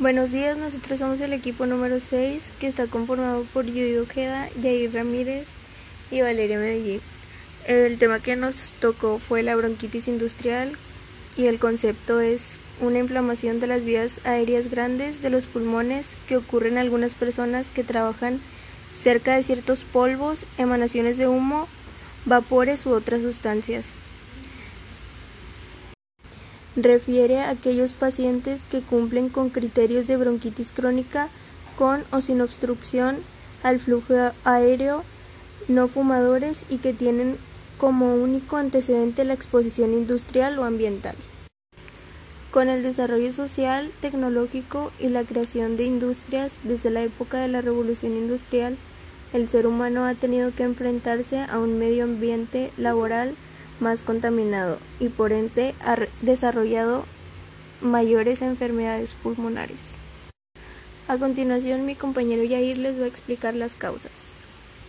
Buenos días, nosotros somos el equipo número 6 que está conformado por Judy Ojeda, Jair Ramírez y Valeria Medellín. El tema que nos tocó fue la bronquitis industrial y el concepto es una inflamación de las vías aéreas grandes de los pulmones que ocurre en algunas personas que trabajan cerca de ciertos polvos, emanaciones de humo, vapores u otras sustancias. Refiere a aquellos pacientes que cumplen con criterios de bronquitis crónica con o sin obstrucción al flujo aéreo, no fumadores y que tienen como único antecedente la exposición industrial o ambiental. Con el desarrollo social, tecnológico y la creación de industrias desde la época de la revolución industrial, el ser humano ha tenido que enfrentarse a un medio ambiente laboral más contaminado y por ende ha desarrollado mayores enfermedades pulmonares. A continuación mi compañero Yair les va a explicar las causas.